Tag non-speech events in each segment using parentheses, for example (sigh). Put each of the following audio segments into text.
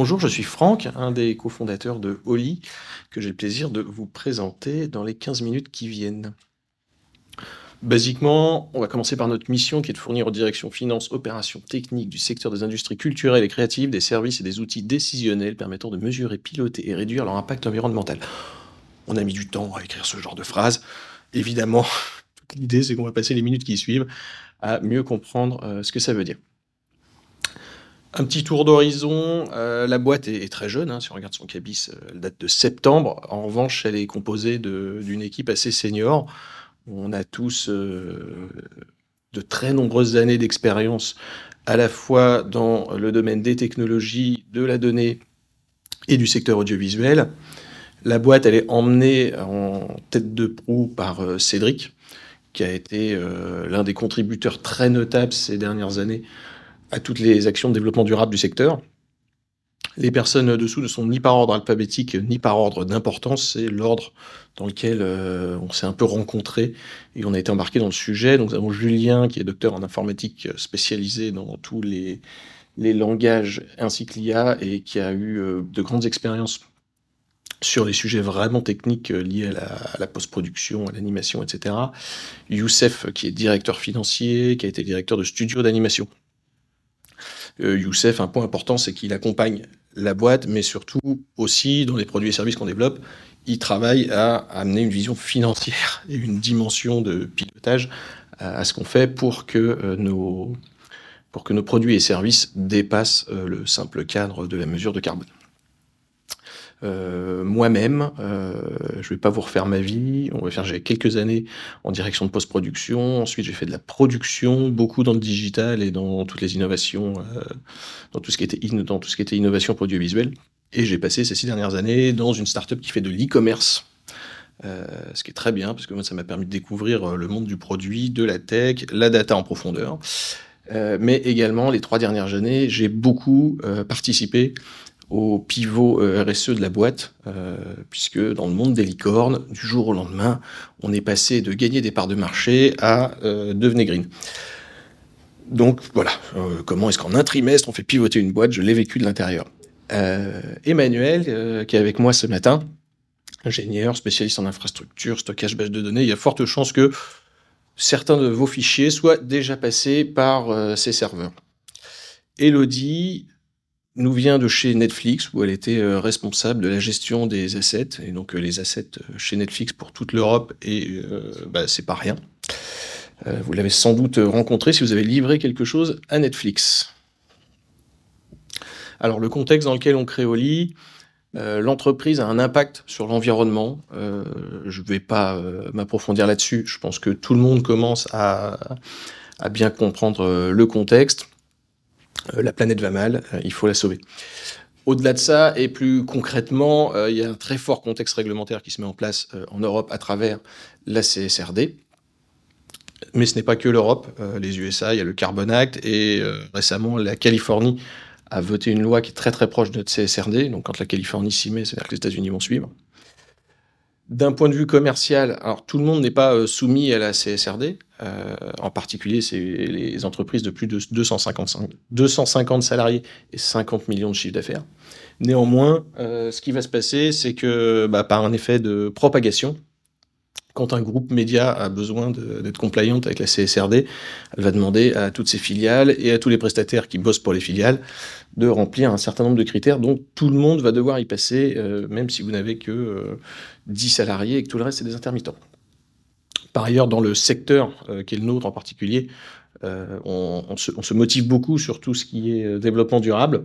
Bonjour, je suis Franck, un des cofondateurs de Oli, que j'ai le plaisir de vous présenter dans les 15 minutes qui viennent. Basiquement, on va commencer par notre mission qui est de fournir aux directions finances, opérations techniques du secteur des industries culturelles et créatives des services et des outils décisionnels permettant de mesurer, piloter et réduire leur impact environnemental. On a mis du temps à écrire ce genre de phrase. Évidemment, (laughs) l'idée c'est qu'on va passer les minutes qui suivent à mieux comprendre euh, ce que ça veut dire. Un petit tour d'horizon. Euh, la boîte est, très jeune. Hein, si on regarde son cabis, euh, elle date de septembre. En revanche, elle est composée d'une équipe assez senior. On a tous euh, de très nombreuses années d'expérience, à la fois dans le domaine des technologies, de la donnée et du secteur audiovisuel. La boîte, elle est emmenée en tête de proue par Cédric, qui a été l'un des contributeurs très notables ces dernières années à toutes les actions de développement durable du secteur. Les personnes dessous ne sont ni par ordre alphabétique ni par ordre d'importance, c'est l'ordre dans lequel euh, on s'est un peu rencontrés et on a été embarqué dans le sujet. Donc nous avons Julien qui est docteur en informatique spécialisé dans tous les, langages ainsi que l'IA et qui a eu euh, de grandes expériences sur les sujets vraiment techniques euh, liés à la, la post-production, à l'animation, etc. Youssef qui est directeur financier, qui a été directeur de studio d'animation. Youssef, un point important, c'est qu'il accompagne la boîte, mais surtout aussi dans les produits et services qu'on développe, il travaille à amener une vision financière (laughs) et une dimension de pilotage à, ce qu'on fait pour que euh, nos pour que nos produits et services dépassent euh, le simple cadre de la mesure de carbone. Euh, moi-même, euh, je vais pas vous refaire ma vie. On va faire, j'ai quelques années en direction de post-production. Ensuite, j'ai fait de la production, beaucoup dans le digital et dans toutes les innovations, euh, dans tout ce qui était innovation pour audiovisuel. Et j'ai passé ces six dernières années dans une startup qui fait de l'e-commerce. Euh, ce qui est très bien parce que moi ça m'a permis de découvrir le monde du produit, de la tech, la data en profondeur. Mais également les trois dernières années, j'ai beaucoup participé au pivot euh, RSE de la boîte, euh, puisque dans le monde des licornes, du jour au lendemain, on est passé de gagner des parts de marché à euh, devenir green. Donc voilà, comment est-ce qu'en un trimestre on fait pivoter une boîte? Je l'ai vécu de l'intérieur. Emmanuel, qui est avec moi ce matin, ingénieur, spécialiste en infrastructure, stockage base de données, il y a forte chance que certains de vos fichiers soient déjà passés par ces serveurs. Elodie, nous vient de chez Netflix où elle était euh, responsable de la gestion des assets et donc euh, les assets euh, chez Netflix pour toute l'Europe et bah, c'est pas rien. vous l'avez sans doute rencontré si vous avez livré quelque chose à Netflix. Alors le contexte dans lequel on crée Oli, l'entreprise a un impact sur l'environnement. Je ne vais pas m'approfondir là-dessus. Je pense que tout le monde commence à bien comprendre le contexte. Euh, la planète va mal, euh, il faut la sauver. Au-delà de ça, et plus concrètement, euh, il y a un très fort contexte réglementaire qui se met en place en Europe à travers la CSRD. Mais ce n'est pas que l'Europe. les USA, il y a le Carbon Act, et récemment, la Californie a voté une loi qui est très très proche de notre CSRD. Donc quand la Californie s'y met, c'est-à-dire que les États-Unis vont suivre. D'un point de vue commercial, alors tout le monde n'est pas soumis à la CSRD. Euh, en particulier, c'est les entreprises de plus de 255, 250 salariés et 50 millions de chiffres d'affaires. Néanmoins, euh, ce qui va se passer, c'est que bah, par un effet de propagation, quand un groupe média a besoin d'être compliant avec la CSRD, elle va demander à toutes ses filiales et à tous les prestataires qui bossent pour les filiales de remplir un certain nombre de critères dont tout le monde va devoir y passer, euh, même si vous n'avez que euh, 10 salariés et que tout le reste, c'est des intermittents. Par ailleurs, dans le secteur euh, qui est le nôtre en particulier, euh, on, se, motive beaucoup sur tout ce qui est euh, développement durable.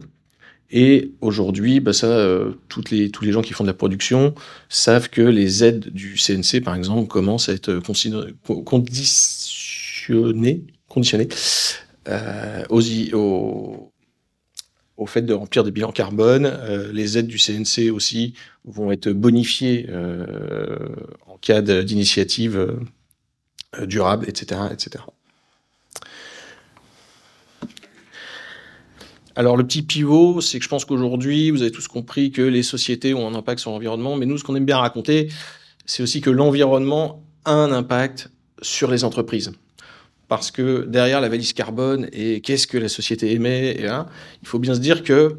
Et aujourd'hui, bah ça, euh, les, tous les gens qui font de la production savent que les aides du CNC, par exemple, commencent à être conditionnées, conditionnées euh, au fait de remplir des bilans carbone. Euh, les aides du CNC aussi vont être bonifiées en cas d'initiative durable, etc., etc. Alors le petit pivot, c'est que je pense qu'aujourd'hui, vous avez tous compris que les sociétés ont un impact sur l'environnement, mais nous, ce qu'on aime bien raconter, c'est aussi que l'environnement a un impact sur les entreprises. Parce que derrière la valise carbone et qu'est-ce que la société émet, et, hein, il faut bien se dire que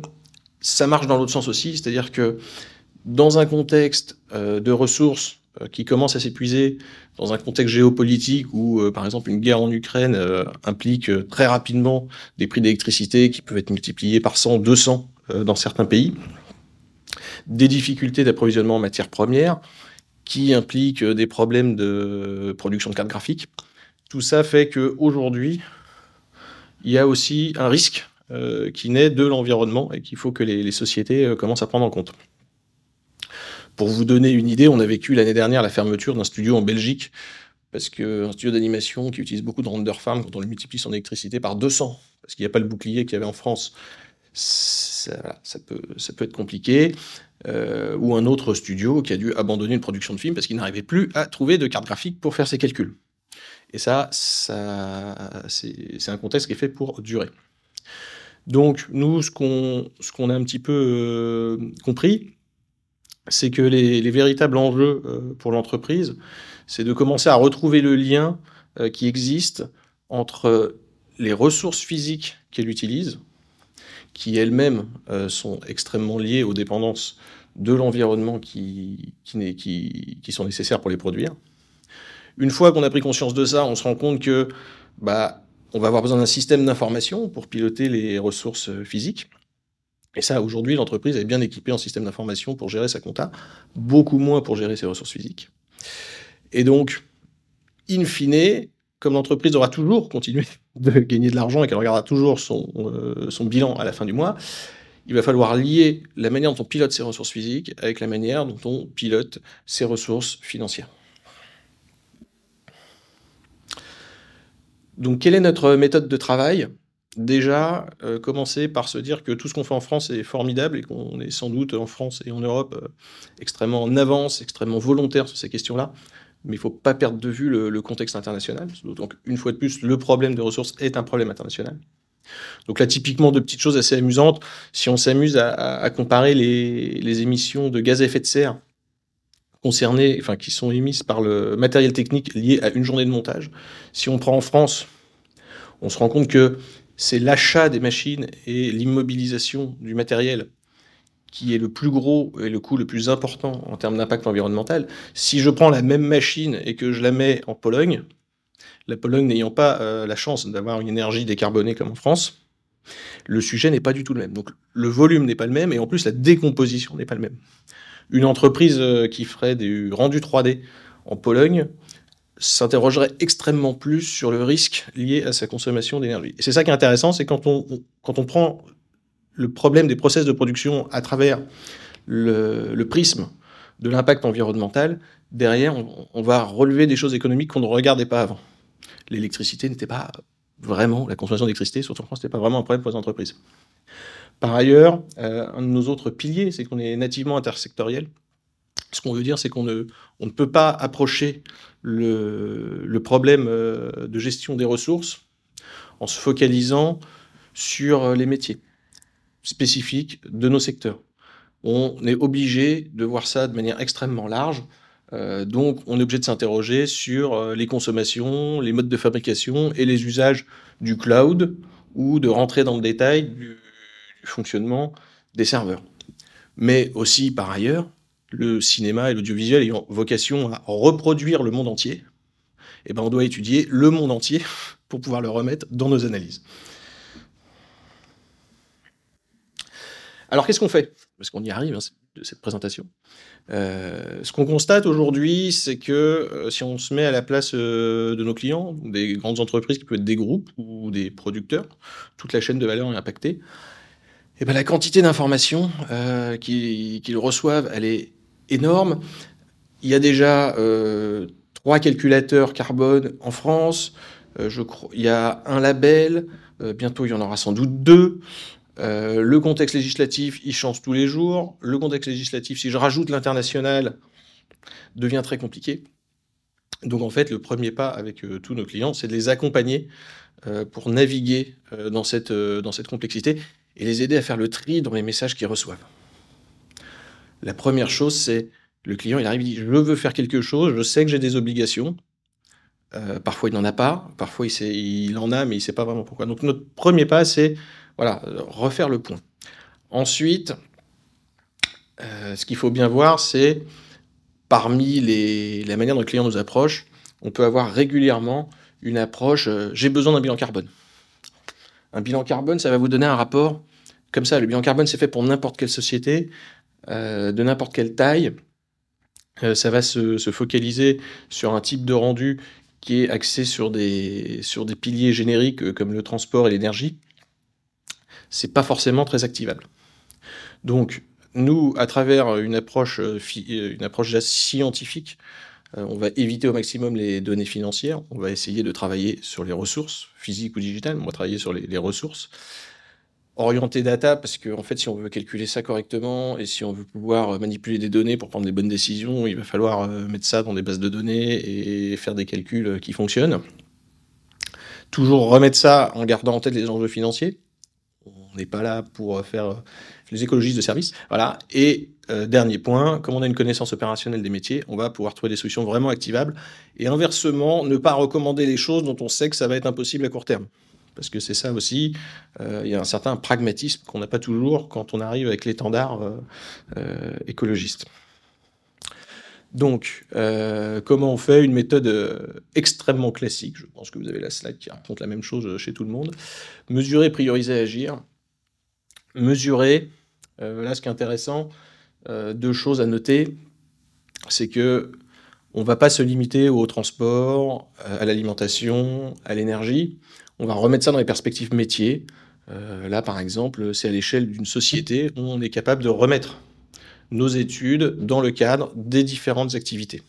ça marche dans l'autre sens aussi, c'est-à-dire que dans un contexte de ressources qui commence à s'épuiser, dans un contexte géopolitique où, par exemple, une guerre en Ukraine implique très rapidement des prix d'électricité qui peuvent être multipliés par 100, 200 dans certains pays, des difficultés d'approvisionnement en matières premières, qui impliquent des problèmes de production de cartes graphiques. Tout ça fait qu'aujourd'hui, il y a aussi un risque euh, qui naît de l'environnement et qu'il faut que les, sociétés euh, commencent à prendre en compte. Pour vous donner une idée, on a vécu l'année dernière la fermeture d'un studio en Belgique parce qu'un studio d'animation qui utilise beaucoup de render farm, quand on le multiplie son électricité par 200, parce qu'il n'y a pas le bouclier qu'il y avait en France, ça, peut, être compliqué. Euh, ou un autre studio qui a dû abandonner une production de film parce qu'il n'arrivait plus à trouver de carte graphique pour faire ses calculs. Et ça, c'est un contexte qui est fait pour durer. Donc nous, ce qu'on qu'on a un petit peu euh, compris, c'est que les, les, véritables enjeux euh, pour l'entreprise, c'est de commencer à retrouver le lien qui existe entre les ressources physiques qu'elle utilise, qui elles-mêmes euh, sont extrêmement liées aux dépendances de l'environnement qui, qui, qui, sont nécessaires pour les produire. Une fois qu'on a pris conscience de ça, on se rend compte que bah, on va avoir besoin d'un système d'information pour piloter les ressources physiques. Et ça, aujourd'hui, l'entreprise est bien équipée en système d'information pour gérer sa compta, beaucoup moins pour gérer ses ressources physiques. Et donc, in fine, comme l'entreprise aura toujours continué de gagner de l'argent et qu'elle regardera toujours son, euh, bilan à la fin du mois, il va falloir lier la manière dont on pilote ses ressources physiques avec la manière dont on pilote ses ressources financières. Donc, quelle est notre méthode de travail? Déjà, euh, commencer par se dire que tout ce qu'on fait en France est formidable et qu'on est sans doute en France et en Europe euh, extrêmement en avance, extrêmement volontaire sur ces questions-là mais il ne faut pas perdre de vue le, contexte international. Donc, une fois de plus, le problème de ressources est un problème international. Donc là, typiquement, de petites choses assez amusantes, si on s'amuse à, comparer les, émissions de gaz à effet de serre concernées, enfin, qui sont émises par le matériel technique lié à une journée de montage, si on prend en France, on se rend compte que c'est l'achat des machines et l'immobilisation du matériel qui est le plus gros et le coût le plus important en termes d'impact environnemental, si je prends la même machine et que je la mets en Pologne, la Pologne n'ayant pas euh, la chance d'avoir une énergie décarbonée comme en France, le sujet n'est pas du tout le même. Donc le volume n'est pas le même et en plus la décomposition n'est pas le même. Une entreprise euh, qui ferait du rendu 3D en Pologne s'interrogerait extrêmement plus sur le risque lié à sa consommation d'énergie. Et c'est ça qui est intéressant, c'est quand on, quand on prend le problème des process de production à travers le, prisme de l'impact environnemental, derrière, on, va relever des choses économiques qu'on ne regardait pas avant. L'électricité n'était pas vraiment, la consommation d'électricité, surtout en France, n'était pas vraiment un problème pour les entreprises. Par ailleurs, euh, un de nos autres piliers, c'est qu'on est nativement intersectoriel. Ce qu'on veut dire, c'est qu'on ne, peut pas approcher le, problème euh, de gestion des ressources en se focalisant sur les métiers spécifiques de nos secteurs. On est obligé de voir ça de manière extrêmement large. Euh, donc, on est obligé de s'interroger sur euh, les consommations, les modes de fabrication et les usages du cloud ou de rentrer dans le détail du, fonctionnement des serveurs. Mais aussi, par ailleurs, le cinéma et l'audiovisuel ayant vocation à reproduire le monde entier, eh ben, on doit étudier le monde entier (laughs) pour pouvoir le remettre dans nos analyses. Alors qu'est-ce qu'on fait? Parce qu'on y arrive, hein, de cette présentation. Euh, ce qu'on constate aujourd'hui, c'est que euh, si on se met à la place euh, de nos clients, des grandes entreprises qui peuvent être des groupes ou des producteurs, toute la chaîne de valeur est impactée. Et eh ben, la quantité d'informations qu'ils reçoivent, elle est énorme. Il y a déjà trois calculateurs carbone en France. je crois, il y a un label. bientôt, il y en aura sans doute deux. Euh, le contexte législatif, il change tous les jours. Le contexte législatif, si je rajoute l'international, devient très compliqué. Donc en fait, le premier pas avec euh, tous nos clients, c'est de les accompagner euh, pour naviguer dans, cette, dans cette complexité et les aider à faire le tri dans les messages qu'ils reçoivent. La première chose, c'est le client, il arrive, il dit, je veux faire quelque chose, je sais que j'ai des obligations. parfois, il n'en a pas, parfois, il, en a, mais il ne sait pas vraiment pourquoi. Donc notre premier pas, c'est voilà, refaire le point. Ensuite, euh, ce qu'il faut bien voir, c'est parmi les, la manière dont le client nous approche, on peut avoir régulièrement une approche euh, j'ai besoin d'un bilan carbone. Un bilan carbone, ça va vous donner un rapport comme ça. Le bilan carbone, c'est fait pour n'importe quelle société, euh, de n'importe quelle taille. ça va se, se, focaliser sur un type de rendu qui est axé sur des, sur des piliers génériques comme le transport et l'énergie. C'est pas forcément très activable. Donc, nous, à travers une approche, euh, euh, une approche scientifique, euh, on va éviter au maximum les données financières. On va essayer de travailler sur les ressources, physiques ou digitales. On va travailler sur les, ressources. Orienter data, parce qu'en en fait, si on veut calculer ça correctement et si on veut pouvoir manipuler des données pour prendre les bonnes décisions, il va falloir mettre ça dans des bases de données et faire des calculs qui fonctionnent. Toujours remettre ça en gardant en tête les enjeux financiers. On n'est pas là pour faire les écologistes de service. Voilà. Et euh, dernier point, comme on a une connaissance opérationnelle des métiers, on va pouvoir trouver des solutions vraiment activables. Et inversement, ne pas recommander les choses dont on sait que ça va être impossible à court terme. Parce que c'est ça aussi, euh, il y a un certain pragmatisme qu'on n'a pas toujours quand on arrive avec l'étendard euh, écologiste. Donc, comment on fait une méthode extrêmement classique? Je pense que vous avez la slide qui raconte la même chose chez tout le monde. Mesurer, prioriser, agir mesurer. Euh, là, ce qui est intéressant, euh, deux choses à noter, c'est que on va pas se limiter au transport, euh, à l'alimentation, à l'énergie. On va remettre ça dans les perspectives métiers. là, par exemple, c'est à l'échelle d'une société où on est capable de remettre nos études dans le cadre des différentes activités.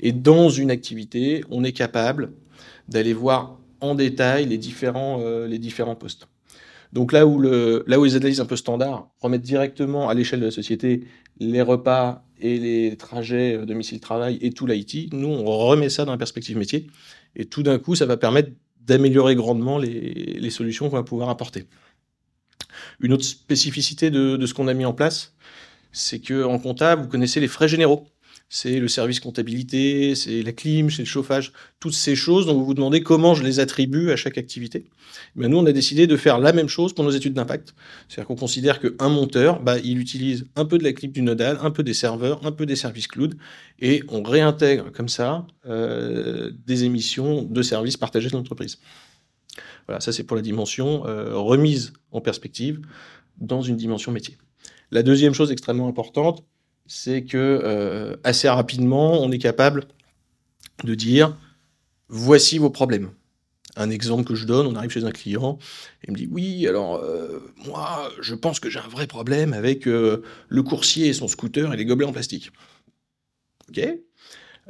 Et dans une activité, on est capable d'aller voir en détail les différents, différents postes. Donc là où, le, là les analyses un peu standards remettent directement à l'échelle de la société les repas et les trajets euh, domicile-travail et tout l'IT, nous, on remet ça dans la perspective métier. Et tout d'un coup, ça va permettre d'améliorer grandement les, solutions qu'on va pouvoir apporter. Une autre spécificité de, de ce qu'on a mis en place, c'est que en comptable, vous connaissez les frais généraux c'est le service comptabilité, c'est la clim, c'est le chauffage, toutes ces choses dont vous vous demandez comment je les attribue à chaque activité. Mais nous, on a décidé de faire la même chose pour nos études d'impact. C'est-à-dire qu'on considère qu'un monteur, bah, il utilise un peu de la clim du nodal, un peu des serveurs, un peu des services cloud, et on réintègre comme ça euh, des émissions de services partagés de l'entreprise. Voilà, ça c'est pour la dimension euh, remise en perspective dans une dimension métier. La deuxième chose extrêmement importante, c'est que euh, assez rapidement, on est capable de dire voici vos problèmes. Un exemple que je donne, on arrive chez un client il me dit oui, alors euh, moi, je pense que j'ai un vrai problème avec euh, le coursier et son scooter et les gobelets en plastique. Ok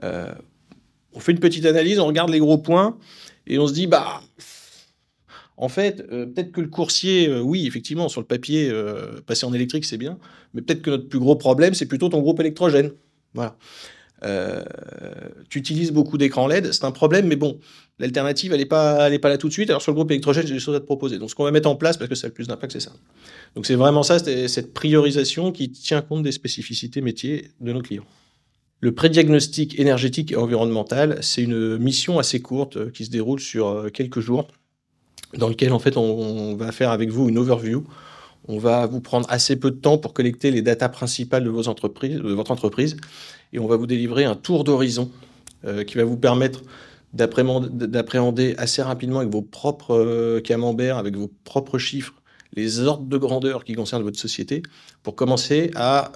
On fait une petite analyse, on regarde les gros points et on se dit bah en fait, euh, peut-être que le coursier, euh, oui, effectivement, sur le papier, euh, passer en électrique, c'est bien, mais peut-être que notre plus gros problème, c'est plutôt ton groupe électrogène. Voilà. tu utilises beaucoup d'écrans LED, c'est un problème, mais bon, l'alternative, elle n'est pas, pas là tout de suite. Alors sur le groupe électrogène, j'ai des choses à te proposer. Donc ce qu'on va mettre en place, parce que ça a le plus d'impact, c'est ça. Donc c'est vraiment ça, cette priorisation qui tient compte des spécificités métiers de nos clients. Le prédiagnostic énergétique et environnemental, c'est une mission assez courte qui se déroule sur quelques jours dans lequel en fait on, va faire avec vous une overview. On va vous prendre assez peu de temps pour collecter les datas principales de, vos entreprises, de votre entreprise et on va vous délivrer un tour d'horizon euh, qui va vous permettre d'appréhender assez rapidement avec vos propres euh, camemberts, avec vos propres chiffres, les ordres de grandeur qui concernent votre société pour commencer à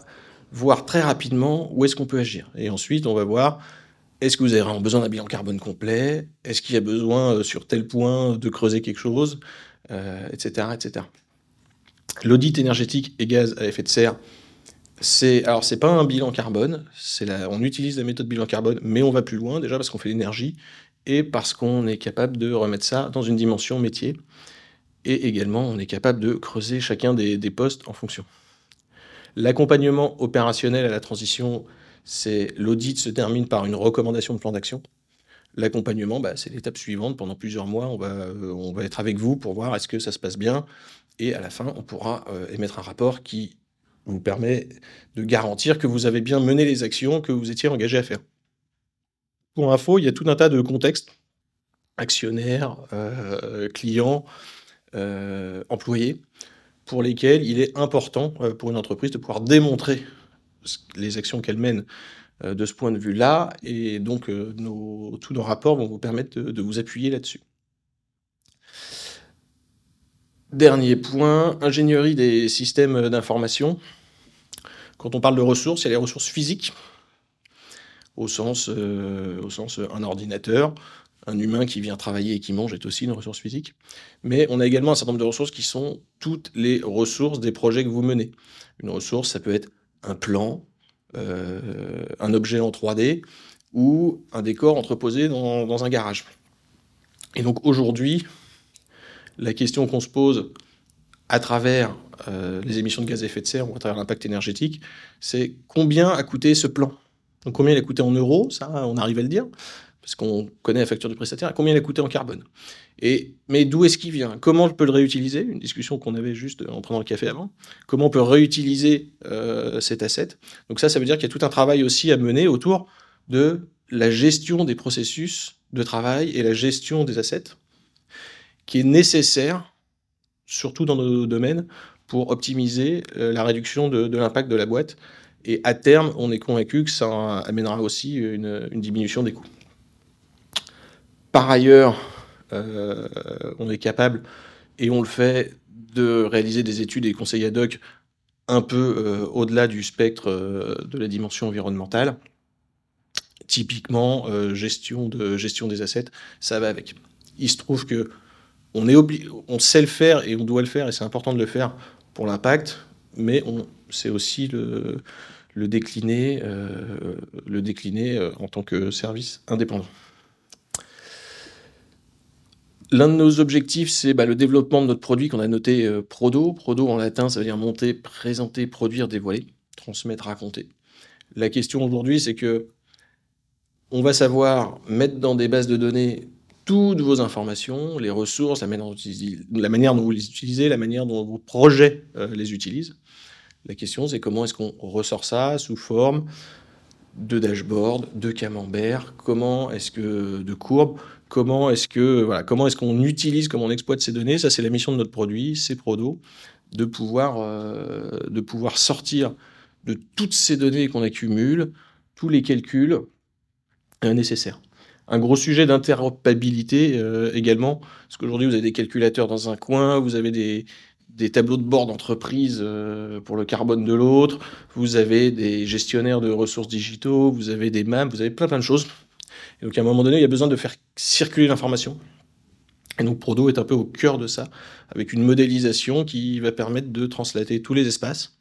voir très rapidement où est-ce qu'on peut agir. Et ensuite, on va voir est-ce que vous avez vraiment besoin d'un bilan carbone complet? Est-ce qu'il y a besoin, euh, sur tel point, de creuser quelque chose? Etc. Euh, etc. L'audit énergétique et gaz à effet de serre, c'est alors c'est pas un bilan carbone, c'est on utilise la méthode bilan carbone, mais on va plus loin déjà parce qu'on fait l'énergie et parce qu'on est capable de remettre ça dans une dimension métier et également on est capable de creuser chacun des postes en fonction. L'accompagnement opérationnel à la transition c'est l'audit se termine par une recommandation de plan d'action. L'accompagnement, bah, c'est l'étape suivante. Pendant plusieurs mois, on va, euh, on va être avec vous pour voir est-ce que ça se passe bien. Et à la fin, on pourra euh, émettre un rapport qui vous permet de garantir que vous avez bien mené les actions que vous étiez engagé à faire. Pour info, il y a tout un tas de contextes actionnaires, euh, clients, employés. pour lesquels il est important pour une entreprise de pouvoir démontrer les actions qu'elle mène euh, de ce point de vue-là. Et donc, euh, tous nos rapports vont vous permettre de, vous appuyer là-dessus. Dernier point, ingénierie des systèmes d'information. Quand on parle de ressources, il y a les ressources physiques, au sens, au sens un ordinateur, un humain qui vient travailler et qui mange est aussi une ressource physique. Mais on a également un certain nombre de ressources qui sont toutes les ressources des projets que vous menez. Une ressource, ça peut être un plan, euh, un objet en 3D ou un décor entreposé dans, un garage. Et donc aujourd'hui, la question qu'on se pose à travers euh, les émissions de gaz à effet de serre ou à travers l'impact énergétique, c'est combien a coûté ce plan? Donc combien il a coûté en euros, ça on arrive à le dire parce qu'on connaît la facture du prestataire, combien il a coûté en carbone. Et, mais d'où est-ce qu'il vient? Comment je peux le réutiliser? Une discussion qu'on avait juste en prenant le café avant. Comment on peut réutiliser euh, cet asset? Donc ça, ça veut dire qu'il y a tout un travail aussi à mener autour de la gestion des processus de travail et la gestion des assets, qui est nécessaire, surtout dans nos domaines, pour optimiser euh, la réduction de, l'impact de la boîte. Et à terme, on est convaincu que ça amènera aussi une diminution des coûts. Par ailleurs, euh, on est capable, et on le fait, de réaliser des études et conseils ad hoc un peu euh, au-delà du spectre euh, de la dimension environnementale. Typiquement, gestion, de, gestion des assets, ça va avec. Il se trouve que on, sait le faire et on doit le faire, et c'est important de le faire pour l'impact, mais on sait aussi le décliner en tant que service indépendant. L'un de nos objectifs, c'est bah, le développement de notre produit qu'on a noté euh, Prodo. Prodo en latin, ça veut dire monter, présenter, produire, dévoiler, transmettre, raconter. La question aujourd'hui, c'est que on va savoir mettre dans des bases de données toutes vos informations, les ressources, la manière dont, vous les utilisez, la manière dont vos projets euh, les utilisent. La question, c'est comment est-ce qu'on ressort ça sous forme de dashboard, de camembert, comment est-ce que de courbes, comment est-ce que comment est-ce qu'on utilise, comment on exploite ces données. Ça, c'est la mission de notre produit, c'est Prodo, de pouvoir euh, de pouvoir sortir de toutes ces données qu'on accumule, tous les calculs nécessaires. Un gros sujet d'interopérabilité euh, également, parce qu'aujourd'hui vous avez des calculateurs dans un coin, vous avez des, des tableaux de bord d'entreprise euh, pour le carbone de l'autre, vous avez des gestionnaires de ressources digitaux, vous avez des MAM, vous avez plein plein de choses. Et donc à un moment donné, il y a besoin de faire circuler l'information. Et donc Prodo est un peu au cœur de ça, avec une modélisation qui va permettre de translater tous les espaces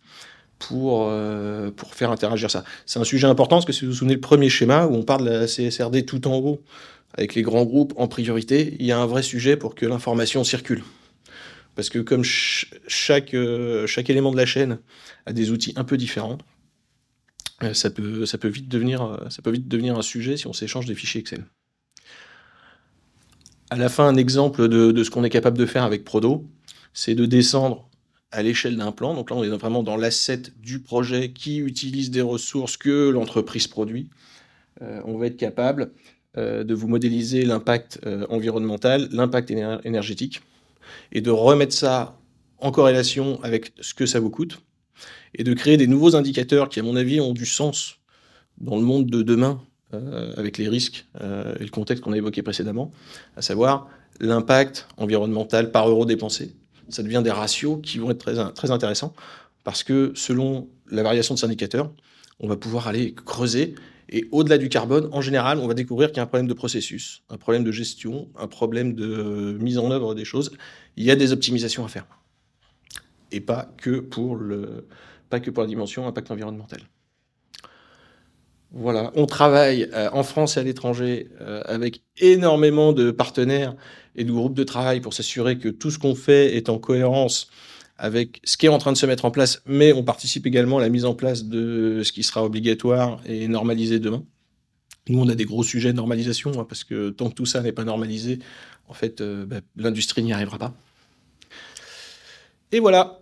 pour, euh, pour faire interagir ça. C'est un sujet important parce que si vous vous souvenez le premier schéma où on parle de la CSRD tout en haut, avec les grands groupes en priorité, il y a un vrai sujet pour que l'information circule. Parce que comme chaque, euh, chaque élément de la chaîne a des outils un peu différents, ça, peut, ça, peut vite devenir, euh, ça peut vite devenir un sujet si on s'échange des fichiers Excel. À la fin, un exemple de, de ce qu'on est capable de faire avec Prodo, c'est de descendre à l'échelle d'un plan. Donc là, on est vraiment dans l'asset du projet qui utilise des ressources que l'entreprise produit. on va être capable de vous modéliser l'impact environnemental, l'impact énergétique, et de remettre ça en corrélation avec ce que ça vous coûte, et de créer des nouveaux indicateurs qui, à mon avis, ont du sens dans le monde de demain, euh, avec les risques euh, et le contexte qu'on a évoqué précédemment, à savoir l'impact environnemental par euro dépensé. Ça devient des ratios qui vont être très, très intéressants, parce que selon la variation de ces indicateurs, on va pouvoir aller creuser et au-delà du carbone, en général, on va découvrir qu'il y a un problème de processus, un problème de gestion, un problème de mise en œuvre des choses. Il y a des optimisations à faire. Et pas que pour, le, pas que pour la dimension impact environnemental. Voilà, on travaille euh, en France et à l'étranger euh, avec énormément de partenaires et de groupes de travail pour s'assurer que tout ce qu'on fait est en cohérence avec ce qui est en train de se mettre en place, mais on participe également à la mise en place de ce qui sera obligatoire et normalisé demain. Nous, on a des gros sujets de normalisation, hein, parce que tant que tout ça n'est pas normalisé, en fait, euh, bah, l'industrie n'y arrivera pas. Et voilà.